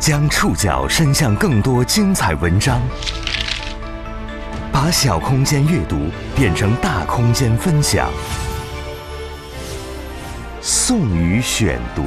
将触角伸向更多精彩文章，把小空间阅读变成大空间分享。宋宇选读，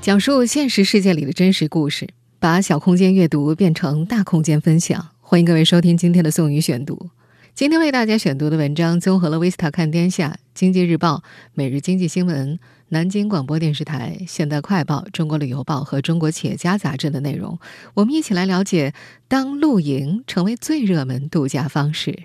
讲述现实世界里的真实故事，把小空间阅读变成大空间分享。欢迎各位收听今天的宋宇选读。今天为大家选读的文章综合了《维斯塔看天下》《经济日报》《每日经济新闻》。南京广播电视台、现代快报、中国旅游报和中国企业家杂志的内容，我们一起来了解：当露营成为最热门度假方式。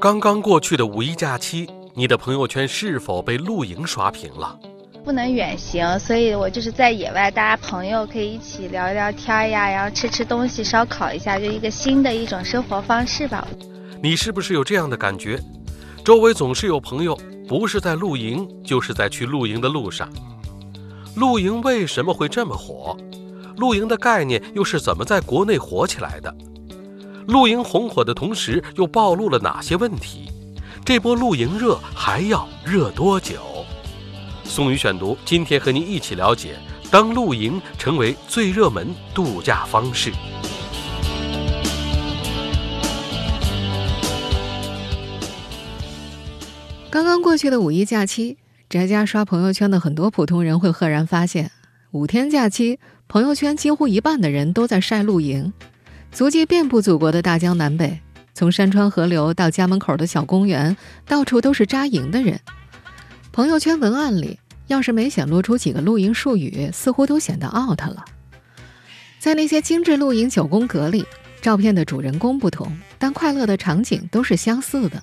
刚刚过去的五一假期，你的朋友圈是否被露营刷屏了？不能远行，所以我就是在野外，大家朋友可以一起聊聊天呀，然后吃吃东西，烧烤一下，就一个新的一种生活方式吧。你是不是有这样的感觉？周围总是有朋友。不是在露营，就是在去露营的路上。露营为什么会这么火？露营的概念又是怎么在国内火起来的？露营红火的同时，又暴露了哪些问题？这波露营热还要热多久？宋宇选读，今天和您一起了解：当露营成为最热门度假方式。刚刚过去的五一假期，宅家刷朋友圈的很多普通人会赫然发现，五天假期，朋友圈几乎一半的人都在晒露营，足迹遍布祖国的大江南北，从山川河流到家门口的小公园，到处都是扎营的人。朋友圈文案里要是没显露出几个露营术语，似乎都显得 out 了。在那些精致露营九宫格里，照片的主人公不同，但快乐的场景都是相似的，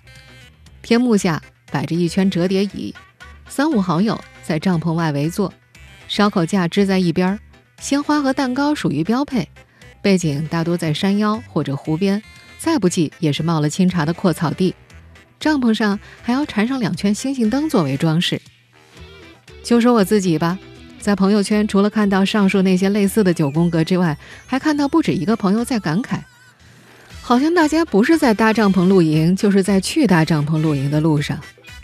天幕下。摆着一圈折叠椅，三五好友在帐篷外围坐，烧烤架支在一边，鲜花和蛋糕属于标配。背景大多在山腰或者湖边，再不济也是冒了清茶的阔草地。帐篷上还要缠上两圈星星灯作为装饰。就说我自己吧，在朋友圈除了看到上述那些类似的九宫格之外，还看到不止一个朋友在感慨，好像大家不是在搭帐篷露营，就是在去搭帐篷露营的路上。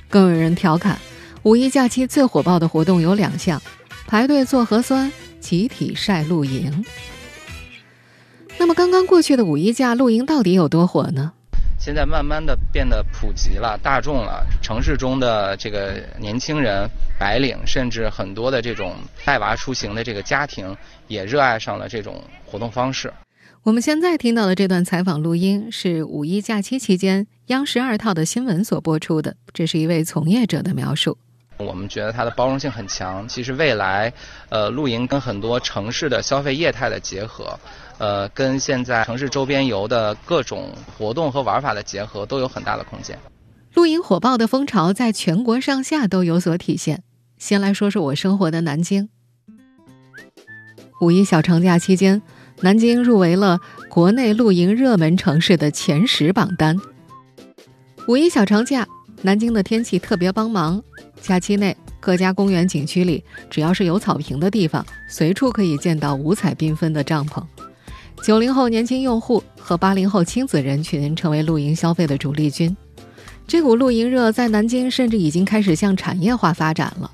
更有人调侃，五一假期最火爆的活动有两项：排队做核酸，集体晒露营。那么，刚刚过去的五一假露营到底有多火呢？现在慢慢的变得普及了、大众了。城市中的这个年轻人、白领，甚至很多的这种带娃出行的这个家庭，也热爱上了这种活动方式。我们现在听到的这段采访录音是五一假期期间央视二套的新闻所播出的，这是一位从业者的描述。我们觉得它的包容性很强，其实未来，呃，露营跟很多城市的消费业态的结合，呃，跟现在城市周边游的各种活动和玩法的结合，都有很大的空间。露营火爆的风潮在全国上下都有所体现。先来说说我生活的南京，五一小长假期间。南京入围了国内露营热门城市的前十榜单。五一小长假，南京的天气特别帮忙。假期内，各家公园景区里，只要是有草坪的地方，随处可以见到五彩缤纷的帐篷。九零后年轻用户和八零后亲子人群成为露营消费的主力军。这股露营热在南京甚至已经开始向产业化发展了。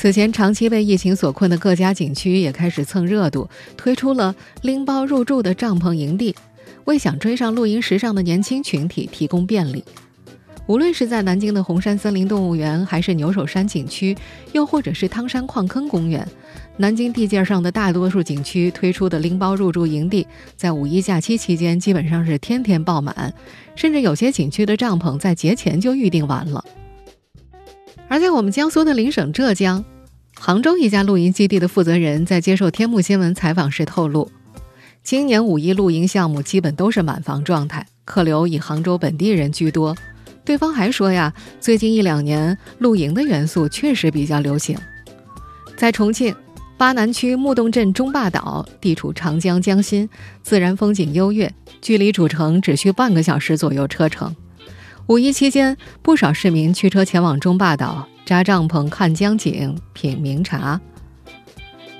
此前长期被疫情所困的各家景区也开始蹭热度，推出了拎包入住的帐篷营地，为想追上露营时尚的年轻群体提供便利。无论是在南京的红山森林动物园，还是牛首山景区，又或者是汤山矿坑公园，南京地界上的大多数景区推出的拎包入住营地，在五一假期期间基本上是天天爆满，甚至有些景区的帐篷在节前就预订完了。而在我们江苏的邻省浙江，杭州一家露营基地的负责人在接受天目新闻采访时透露，今年五一露营项目基本都是满房状态，客流以杭州本地人居多。对方还说呀，最近一两年露营的元素确实比较流行。在重庆巴南区木洞镇中坝岛，地处长江江心，自然风景优越，距离主城只需半个小时左右车程。五一期间，不少市民驱车前往中坝岛扎帐篷、看江景、品茗茶。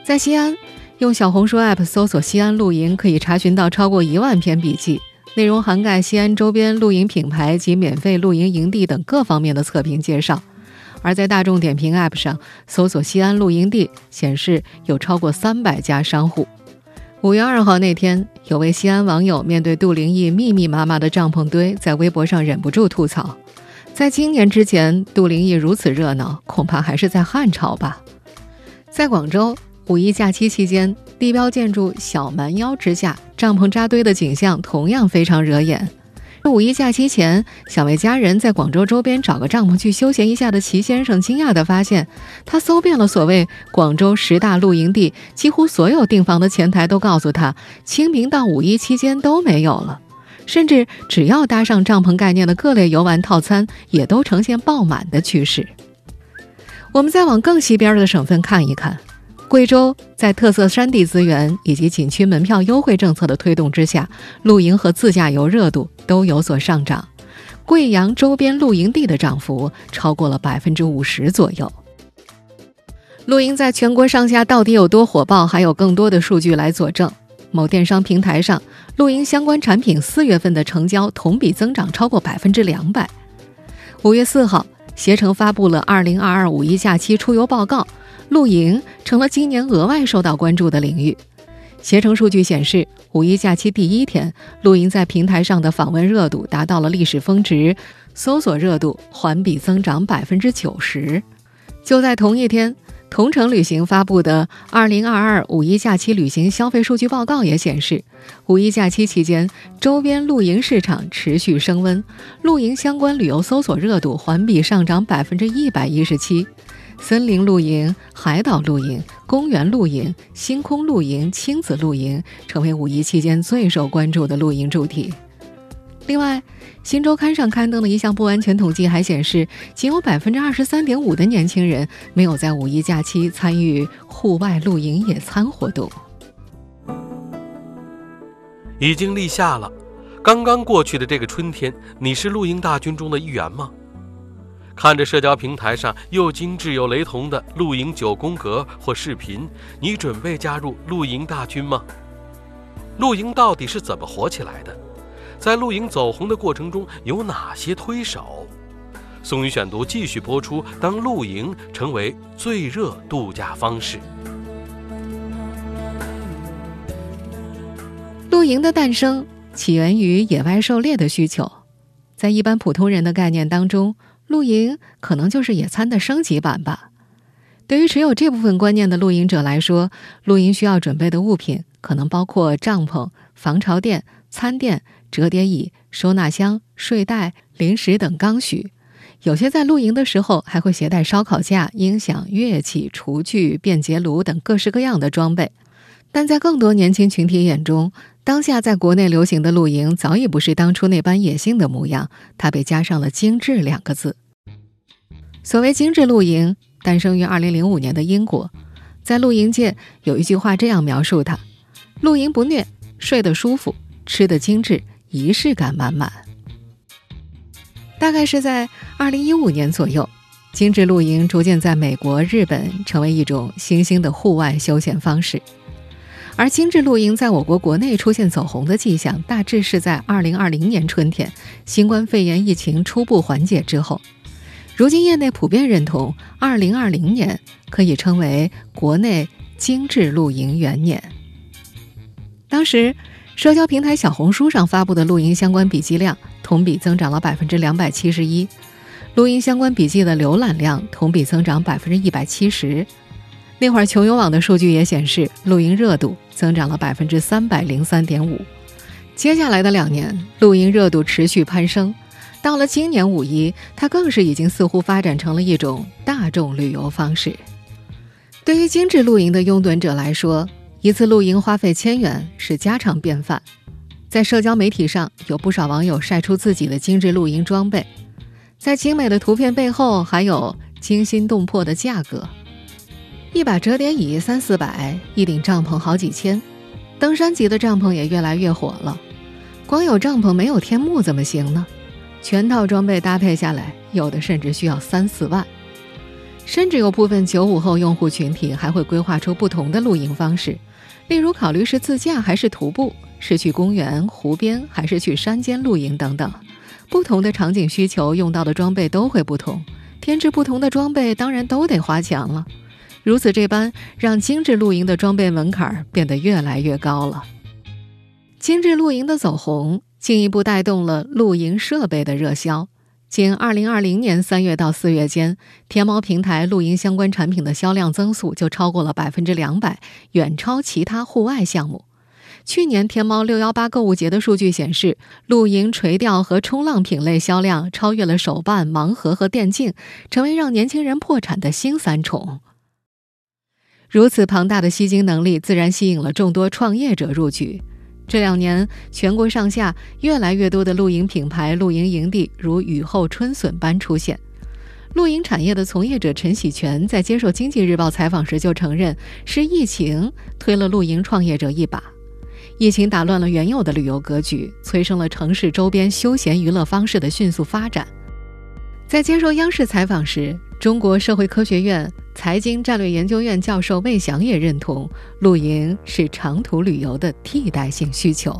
在西安，用小红书 App 搜索“西安露营”，可以查询到超过一万篇笔记，内容涵盖西安周边露营品牌及免费露营营地等各方面的测评介绍。而在大众点评 App 上搜索西安露营地，显示有超过三百家商户。五月二号那天，有位西安网友面对杜灵义密密麻麻的帐篷堆，在微博上忍不住吐槽：“在今年之前，杜灵义如此热闹，恐怕还是在汉朝吧。”在广州，五一假期期间，地标建筑小蛮腰之下，帐篷扎堆的景象同样非常惹眼。五一假期前，想为家人在广州周边找个帐篷去休闲一下的齐先生，惊讶地发现，他搜遍了所谓广州十大露营地，几乎所有订房的前台都告诉他，清明到五一期间都没有了。甚至只要搭上帐篷概念的各类游玩套餐，也都呈现爆满的趋势。我们再往更西边的省份看一看。贵州在特色山地资源以及景区门票优惠政策的推动之下，露营和自驾游热度都有所上涨。贵阳周边露营地的涨幅超过了百分之五十左右。露营在全国上下到底有多火爆，还有更多的数据来佐证。某电商平台上，露营相关产品四月份的成交同比增长超过百分之两百。五月四号，携程发布了二零二二五一假期出游报告。露营成了今年额外受到关注的领域。携程数据显示，五一假期第一天，露营在平台上的访问热度达到了历史峰值，搜索热度环比增长百分之九十。就在同一天，同程旅行发布的《二零二二五一假期旅行消费数据报告》也显示，五一假期期间，周边露营市场持续升温，露营相关旅游搜索热度环比上涨百分之一百一十七。森林露营、海岛露营、公园露营、星空露营、亲子露营成为五一期间最受关注的露营主题。另外，《新周刊》上刊登的一项不完全统计还显示，仅有百分之二十三点五的年轻人没有在五一假期参与户外露营野餐活动。已经立夏了，刚刚过去的这个春天，你是露营大军中的一员吗？看着社交平台上又精致又雷同的露营九宫格或视频，你准备加入露营大军吗？露营到底是怎么火起来的？在露营走红的过程中有哪些推手？宋宇选读继续播出。当露营成为最热度假方式，露营的诞生起源于野外狩猎的需求，在一般普通人的概念当中。露营可能就是野餐的升级版吧。对于持有这部分观念的露营者来说，露营需要准备的物品可能包括帐篷、防潮垫、餐垫、折叠椅、收纳箱、睡袋、零食等刚需。有些在露营的时候还会携带烧烤架、音响、乐器、厨具、便捷炉等各式各样的装备。但在更多年轻群体眼中，当下在国内流行的露营早已不是当初那般野性的模样，它被加上了“精致”两个字。所谓精致露营，诞生于2005年的英国，在露营界有一句话这样描述它：露营不虐，睡得舒服，吃得精致，仪式感满满。大概是在2015年左右，精致露营逐渐在美国、日本成为一种新兴的户外休闲方式。而精致露营在我国国内出现走红的迹象，大致是在二零二零年春天，新冠肺炎疫情初步缓解之后。如今业内普遍认同，二零二零年可以称为国内精致露营元年。当时，社交平台小红书上发布的露营相关笔记量同比增长了百分之两百七十一，露营相关笔记的浏览量同比增长百分之一百七十。那会儿，穷游网的数据也显示，露营热度增长了百分之三百零三点五。接下来的两年，露营热度持续攀升。到了今年五一，它更是已经似乎发展成了一种大众旅游方式。对于精致露营的拥趸者来说，一次露营花费千元是家常便饭。在社交媒体上，有不少网友晒出自己的精致露营装备，在精美的图片背后，还有惊心动魄的价格。一把折叠椅三四百，一顶帐篷好几千，登山级的帐篷也越来越火了。光有帐篷没有天幕怎么行呢？全套装备搭配下来，有的甚至需要三四万。甚至有部分九五后用户群体还会规划出不同的露营方式，例如考虑是自驾还是徒步，是去公园、湖边还是去山间露营等等。不同的场景需求用到的装备都会不同。添置不同的装备当然都得花钱了。如此这般，让精致露营的装备门槛变得越来越高了。精致露营的走红，进一步带动了露营设备的热销。仅2020年3月到4月间，天猫平台露营相关产品的销量增速就超过了百分之两百，远超其他户外项目。去年天猫六幺八购物节的数据显示，露营垂钓和冲浪品类销量超越了手办、盲盒和电竞，成为让年轻人破产的新三宠。如此庞大的吸金能力，自然吸引了众多创业者入局。这两年，全国上下越来越多的露营品牌、露营营地如雨后春笋般出现。露营产业的从业者陈喜全在接受《经济日报》采访时就承认，是疫情推了露营创业者一把。疫情打乱了原有的旅游格局，催生了城市周边休闲娱乐方式的迅速发展。在接受央视采访时，中国社会科学院财经战略研究院教授魏翔也认同，露营是长途旅游的替代性需求。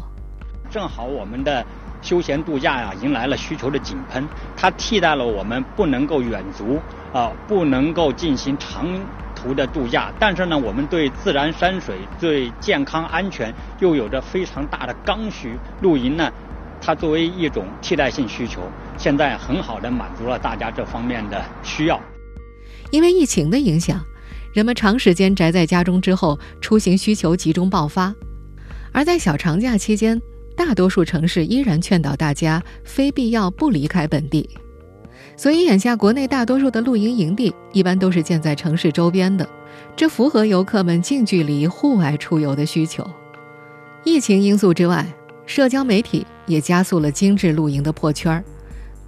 正好我们的休闲度假呀，迎来了需求的井喷，它替代了我们不能够远足啊，不能够进行长途的度假。但是呢，我们对自然山水、对健康安全又有着非常大的刚需。露营呢，它作为一种替代性需求，现在很好的满足了大家这方面的需要。因为疫情的影响，人们长时间宅在家中之后，出行需求集中爆发。而在小长假期间，大多数城市依然劝导大家非必要不离开本地。所以，眼下国内大多数的露营营地一般都是建在城市周边的，这符合游客们近距离户外出游的需求。疫情因素之外，社交媒体也加速了精致露营的破圈儿。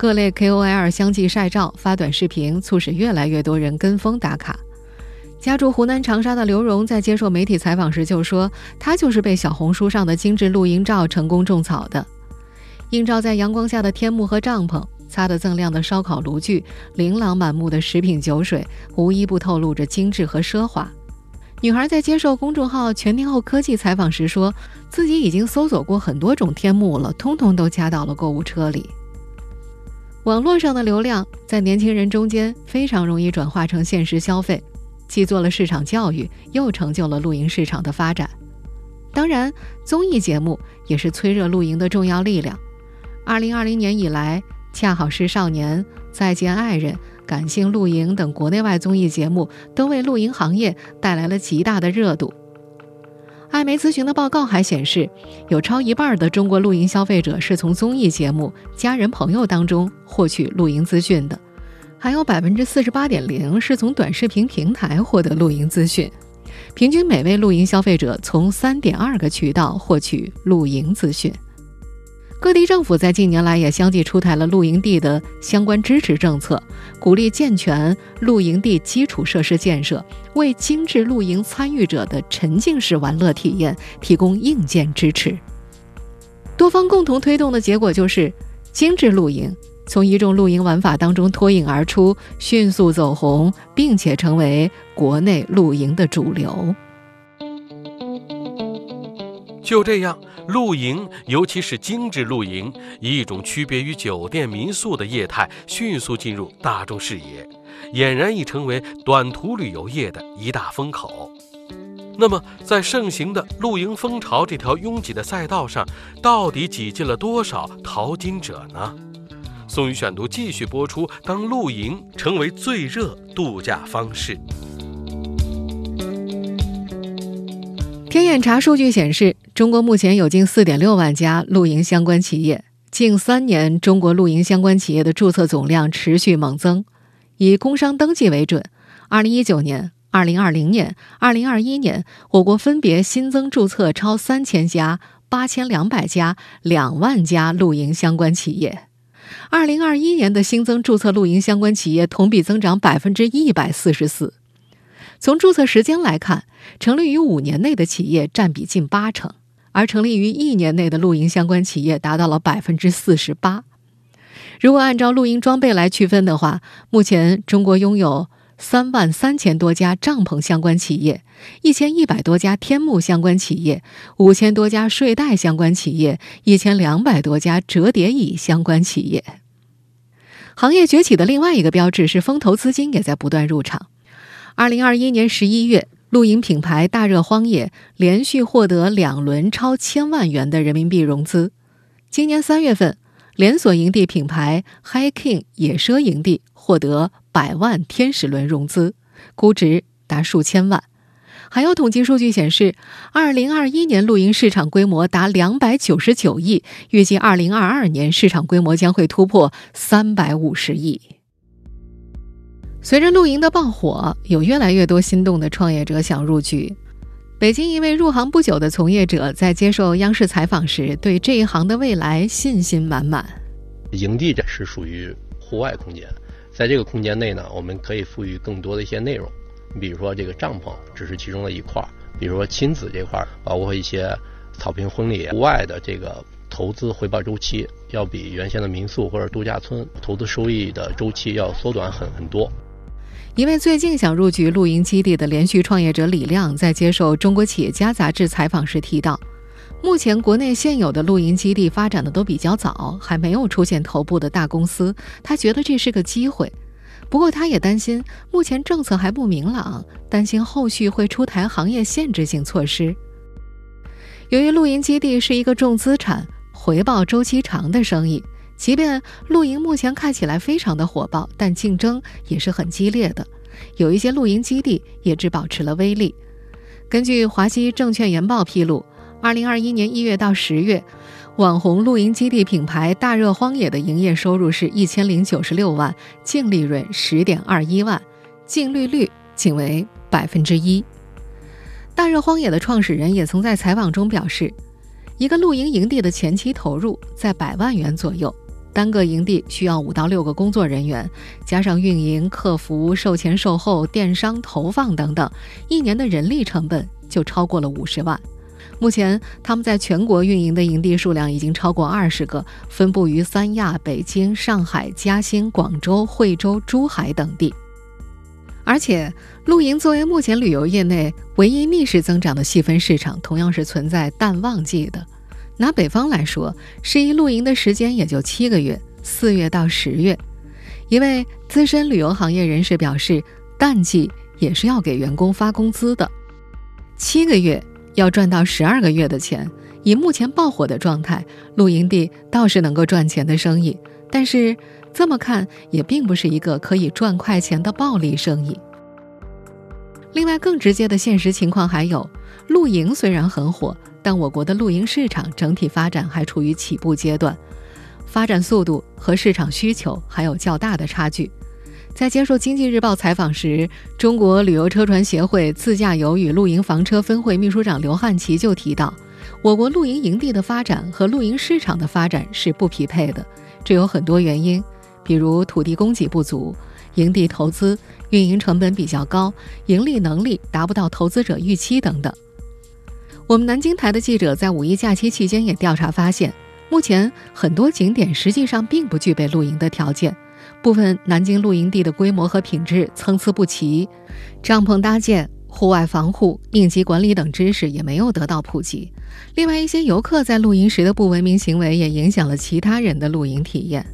各类 KOL 相继晒照、发短视频，促使越来越多人跟风打卡。家住湖南长沙的刘荣在接受媒体采访时就说：“他就是被小红书上的精致露营照成功种草的。映照在阳光下的天幕和帐篷，擦得锃亮的烧烤炉具，琳琅满目的食品酒水，无一不透露着精致和奢华。”女孩在接受公众号“全天候科技”采访时说：“自己已经搜索过很多种天幕了，通通都加到了购物车里。”网络上的流量在年轻人中间非常容易转化成现实消费，既做了市场教育，又成就了露营市场的发展。当然，综艺节目也是催热露营的重要力量。二零二零年以来，《恰好是少年》《再见爱人》《感性露营》等国内外综艺节目都为露营行业带来了极大的热度。艾媒咨询的报告还显示，有超一半的中国露营消费者是从综艺节目、家人朋友当中获取露营资讯的，还有百分之四十八点零是从短视频平台获得露营资讯。平均每位露营消费者从三点二个渠道获取露营资讯。各地政府在近年来也相继出台了露营地的相关支持政策，鼓励健全露营地基础设施建设，为精致露营参与者的沉浸式玩乐体验提供硬件支持。多方共同推动的结果就是，精致露营从一众露营玩法当中脱颖而出，迅速走红，并且成为国内露营的主流。就这样。露营，尤其是精致露营，以一种区别于酒店民宿的业态，迅速进入大众视野，俨然已成为短途旅游业的一大风口。那么，在盛行的露营风潮这条拥挤的赛道上，到底挤进了多少淘金者呢？宋宇选读继续播出：当露营成为最热度假方式。天眼查数据显示，中国目前有近四点六万家露营相关企业。近三年，中国露营相关企业的注册总量持续猛增。以工商登记为准，二零一九年、二零二零年、二零二一年，我国分别新增注册超三千家、八千两百家、两万家露营相关企业。二零二一年的新增注册露营相关企业同比增长百分之一百四十四。从注册时间来看，成立于五年内的企业占比近八成，而成立于一年内的露营相关企业达到了百分之四十八。如果按照露营装备来区分的话，目前中国拥有三万三千多家帐篷相关企业，一千一百多家天幕相关企业，五千多家睡袋相关企业，一千两百多家折叠椅相关企业。行业崛起的另外一个标志是风投资金也在不断入场。二零二一年十一月，露营品牌大热荒野连续获得两轮超千万元的人民币融资。今年三月份，连锁营地品牌 Hiking 野奢营地获得百万天使轮融资，估值达数千万。还有统计数据显示，二零二一年露营市场规模达两百九十九亿，预计二零二二年市场规模将会突破三百五十亿。随着露营的爆火，有越来越多心动的创业者想入局。北京一位入行不久的从业者在接受央视采访时，对这一行的未来信心满满。营地这是属于户外空间，在这个空间内呢，我们可以赋予更多的一些内容。你比如说，这个帐篷只是其中的一块儿；比如说亲子这块儿，包括一些草坪婚礼、户外的这个投资回报周期，要比原先的民宿或者度假村投资收益的周期要缩短很很多。一位最近想入局露营基地的连续创业者李亮，在接受《中国企业家》杂志采访时提到，目前国内现有的露营基地发展的都比较早，还没有出现头部的大公司。他觉得这是个机会。不过，他也担心目前政策还不明朗，担心后续会出台行业限制性措施。由于露营基地是一个重资产、回报周期长的生意，即便露营目前看起来非常的火爆，但竞争也是很激烈的。有一些露营基地也只保持了微利。根据华西证券研报披露，二零二一年一月到十月。网红露营基地品牌大热荒野的营业收入是一千零九十六万，净利润十点二一万，净利率仅为百分之一。大热荒野的创始人也曾在采访中表示，一个露营营地的前期投入在百万元左右，单个营地需要五到六个工作人员，加上运营、客服、售前售后、电商投放等等，一年的人力成本就超过了五十万。目前，他们在全国运营的营地数量已经超过二十个，分布于三亚、北京、上海、嘉兴、广州、惠州、珠海等地。而且，露营作为目前旅游业内唯一逆势增长的细分市场，同样是存在淡旺季的。拿北方来说，适宜露营的时间也就七个月，四月到十月。一位资深旅游行业人士表示，淡季也是要给员工发工资的，七个月。要赚到十二个月的钱，以目前爆火的状态，露营地倒是能够赚钱的生意。但是这么看，也并不是一个可以赚快钱的暴利生意。另外，更直接的现实情况还有，露营虽然很火，但我国的露营市场整体发展还处于起步阶段，发展速度和市场需求还有较大的差距。在接受《经济日报》采访时，中国旅游车船协会自驾游与露营房车分会秘书长刘汉奇就提到，我国露营营地的发展和露营市场的发展是不匹配的，这有很多原因，比如土地供给不足、营地投资、运营成本比较高、盈利能力达不到投资者预期等等。我们南京台的记者在五一假期期间也调查发现，目前很多景点实际上并不具备露营的条件。部分南京露营地的规模和品质参差不齐，帐篷搭建、户外防护、应急管理等知识也没有得到普及。另外，一些游客在露营时的不文明行为也影响了其他人的露营体验。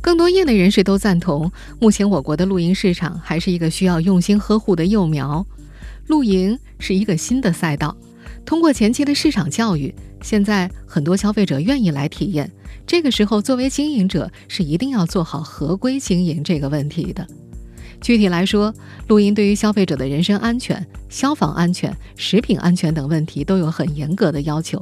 更多业内人士都赞同，目前我国的露营市场还是一个需要用心呵护的幼苗。露营是一个新的赛道，通过前期的市场教育，现在很多消费者愿意来体验。这个时候，作为经营者是一定要做好合规经营这个问题的。具体来说，露营对于消费者的人身安全、消防安全、食品安全等问题都有很严格的要求。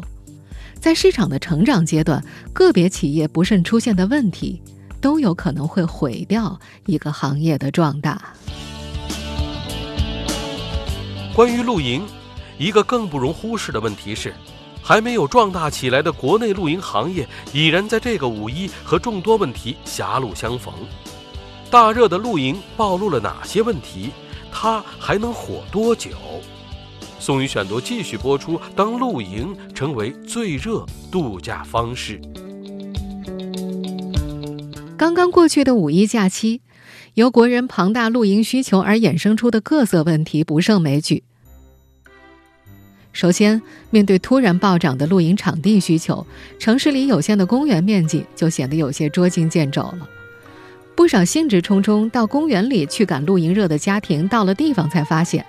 在市场的成长阶段，个别企业不慎出现的问题，都有可能会毁掉一个行业的壮大。关于露营，一个更不容忽视的问题是。还没有壮大起来的国内露营行业，已然在这个五一和众多问题狭路相逢。大热的露营暴露了哪些问题？它还能火多久？宋宇选读继续播出。当露营成为最热度假方式，刚刚过去的五一假期，由国人庞大露营需求而衍生出的各色问题不胜枚举。首先，面对突然暴涨的露营场地需求，城市里有限的公园面积就显得有些捉襟见肘了。不少兴致冲冲到公园里去赶露营热的家庭，到了地方才发现，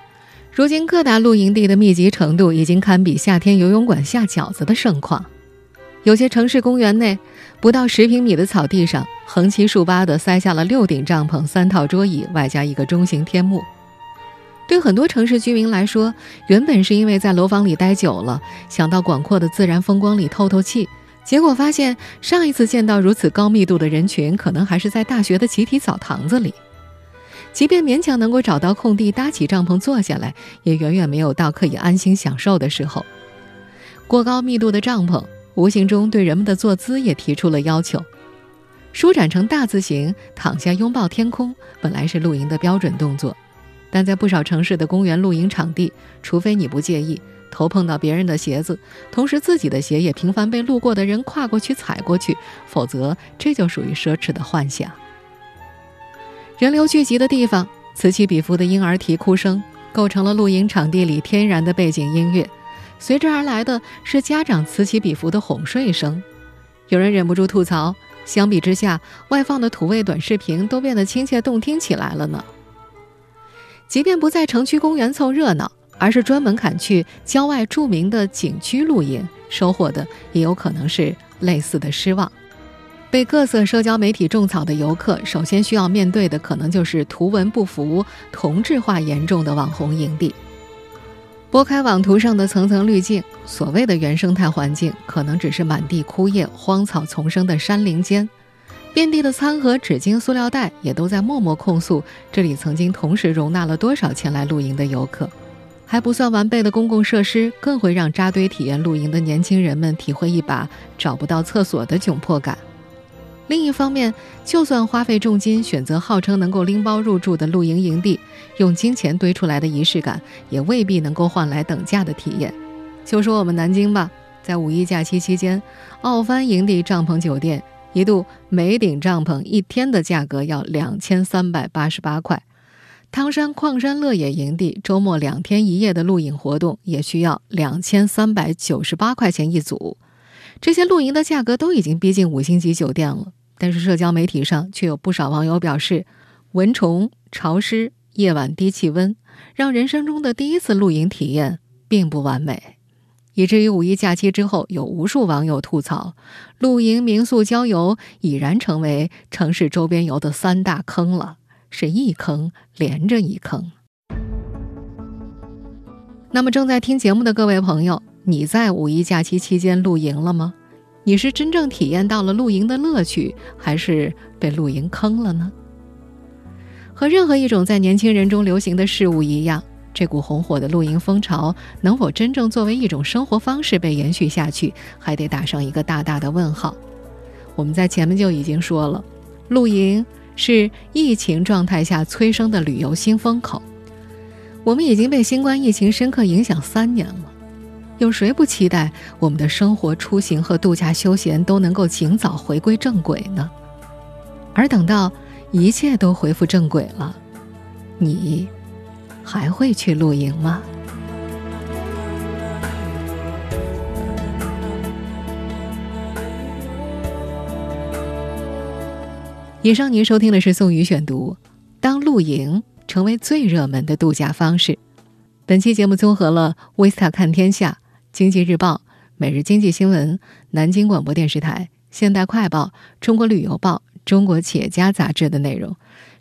如今各大露营地的密集程度已经堪比夏天游泳馆下饺子的盛况。有些城市公园内，不到十平米的草地上，横七竖八地塞下了六顶帐篷、三套桌椅，外加一个中型天幕。对很多城市居民来说，原本是因为在楼房里待久了，想到广阔的自然风光里透透气。结果发现，上一次见到如此高密度的人群，可能还是在大学的集体澡堂子里。即便勉强能够找到空地搭起帐篷坐下来，也远远没有到可以安心享受的时候。过高密度的帐篷，无形中对人们的坐姿也提出了要求。舒展成大字形，躺下拥抱天空，本来是露营的标准动作，但在不少城市的公园露营场地，除非你不介意。头碰到别人的鞋子，同时自己的鞋也频繁被路过的人跨过去踩过去，否则这就属于奢侈的幻想。人流聚集的地方，此起彼伏的婴儿啼哭声构成了露营场地里天然的背景音乐，随之而来的是家长此起彼伏的哄睡声。有人忍不住吐槽：相比之下，外放的土味短视频都变得亲切动听起来了呢。即便不在城区公园凑热闹。而是专门砍去郊外著名的景区露营，收获的也有可能是类似的失望。被各色社交媒体种草的游客，首先需要面对的可能就是图文不符、同质化严重的网红营地。拨开网图上的层层滤镜，所谓的原生态环境，可能只是满地枯叶、荒草丛生的山林间。遍地的餐盒、纸巾、塑料袋，也都在默默控诉这里曾经同时容纳了多少前来露营的游客。还不算完备的公共设施，更会让扎堆体验露营的年轻人们体会一把找不到厕所的窘迫感。另一方面，就算花费重金选择号称能够拎包入住的露营营地，用金钱堆出来的仪式感，也未必能够换来等价的体验。就说我们南京吧，在五一假期期间，奥帆营地帐篷酒店一度每顶帐篷一天的价格要两千三百八十八块。汤山矿山乐野营地周末两天一夜的露营活动也需要两千三百九十八块钱一组，这些露营的价格都已经逼近五星级酒店了。但是社交媒体上却有不少网友表示，蚊虫、潮湿、夜晚低气温，让人生中的第一次露营体验并不完美，以至于五一假期之后，有无数网友吐槽，露营、民宿、郊游已然成为城市周边游的三大坑了。是一坑连着一坑。那么，正在听节目的各位朋友，你在五一假期期间露营了吗？你是真正体验到了露营的乐趣，还是被露营坑了呢？和任何一种在年轻人中流行的事物一样，这股红火的露营风潮能否真正作为一种生活方式被延续下去，还得打上一个大大的问号。我们在前面就已经说了，露营。是疫情状态下催生的旅游新风口。我们已经被新冠疫情深刻影响三年了，有谁不期待我们的生活、出行和度假休闲都能够尽早回归正轨呢？而等到一切都恢复正轨了，你还会去露营吗？以上您收听的是宋宇选读，当露营成为最热门的度假方式。本期节目综合了《维斯塔看天下》《经济日报》《每日经济新闻》南京广播电视台《现代快报》《中国旅游报》《中国企业家》杂志的内容。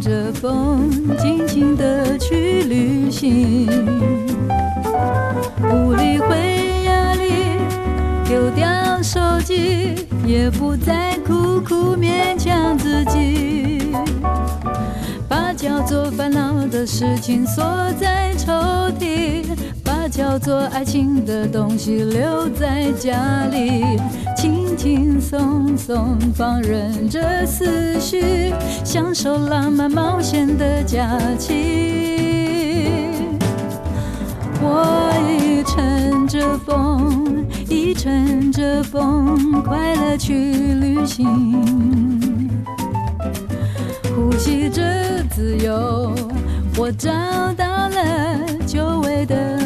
着风，尽情的去旅行。不理会压力，丢掉手机，也不再苦苦勉强自己。把叫做烦恼的事情锁在抽屉，叫做爱情的东西留在家里，轻轻松松放任着思绪，享受浪漫冒险的假期。我已乘着风，已乘着风，快乐去旅行，呼吸着自由。我找到了久违的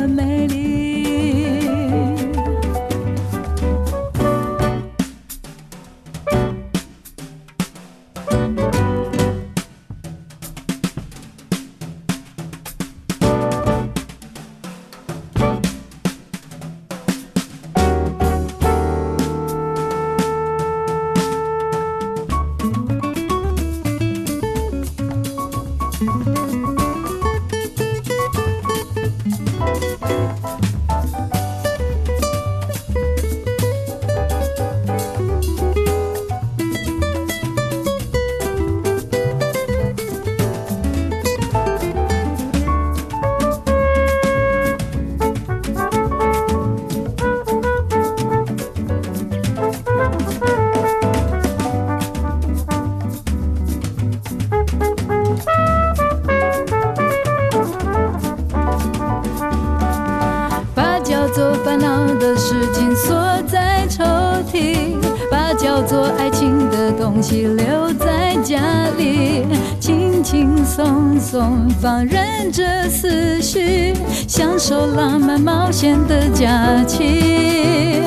的东西留在家里，轻轻松松放任着思绪，享受浪漫冒险的假期。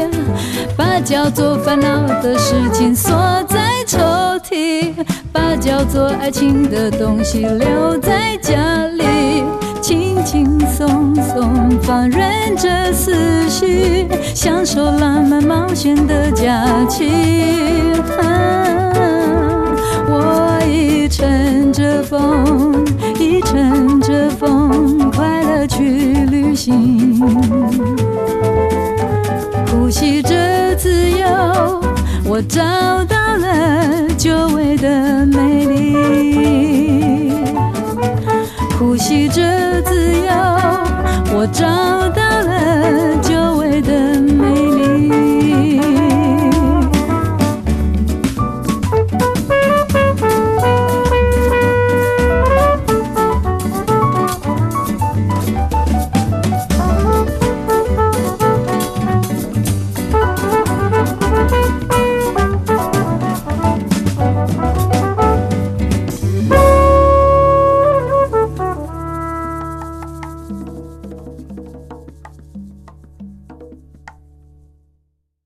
把叫做烦恼的事情锁在抽屉，把叫做爱情的东西留在家里。轻轻松松放任着思绪，享受浪漫冒险的假期。啊，着风，已乘着风，快乐去旅行，呼吸着自由，我找到了久违的美丽。呼吸着自由，我找到了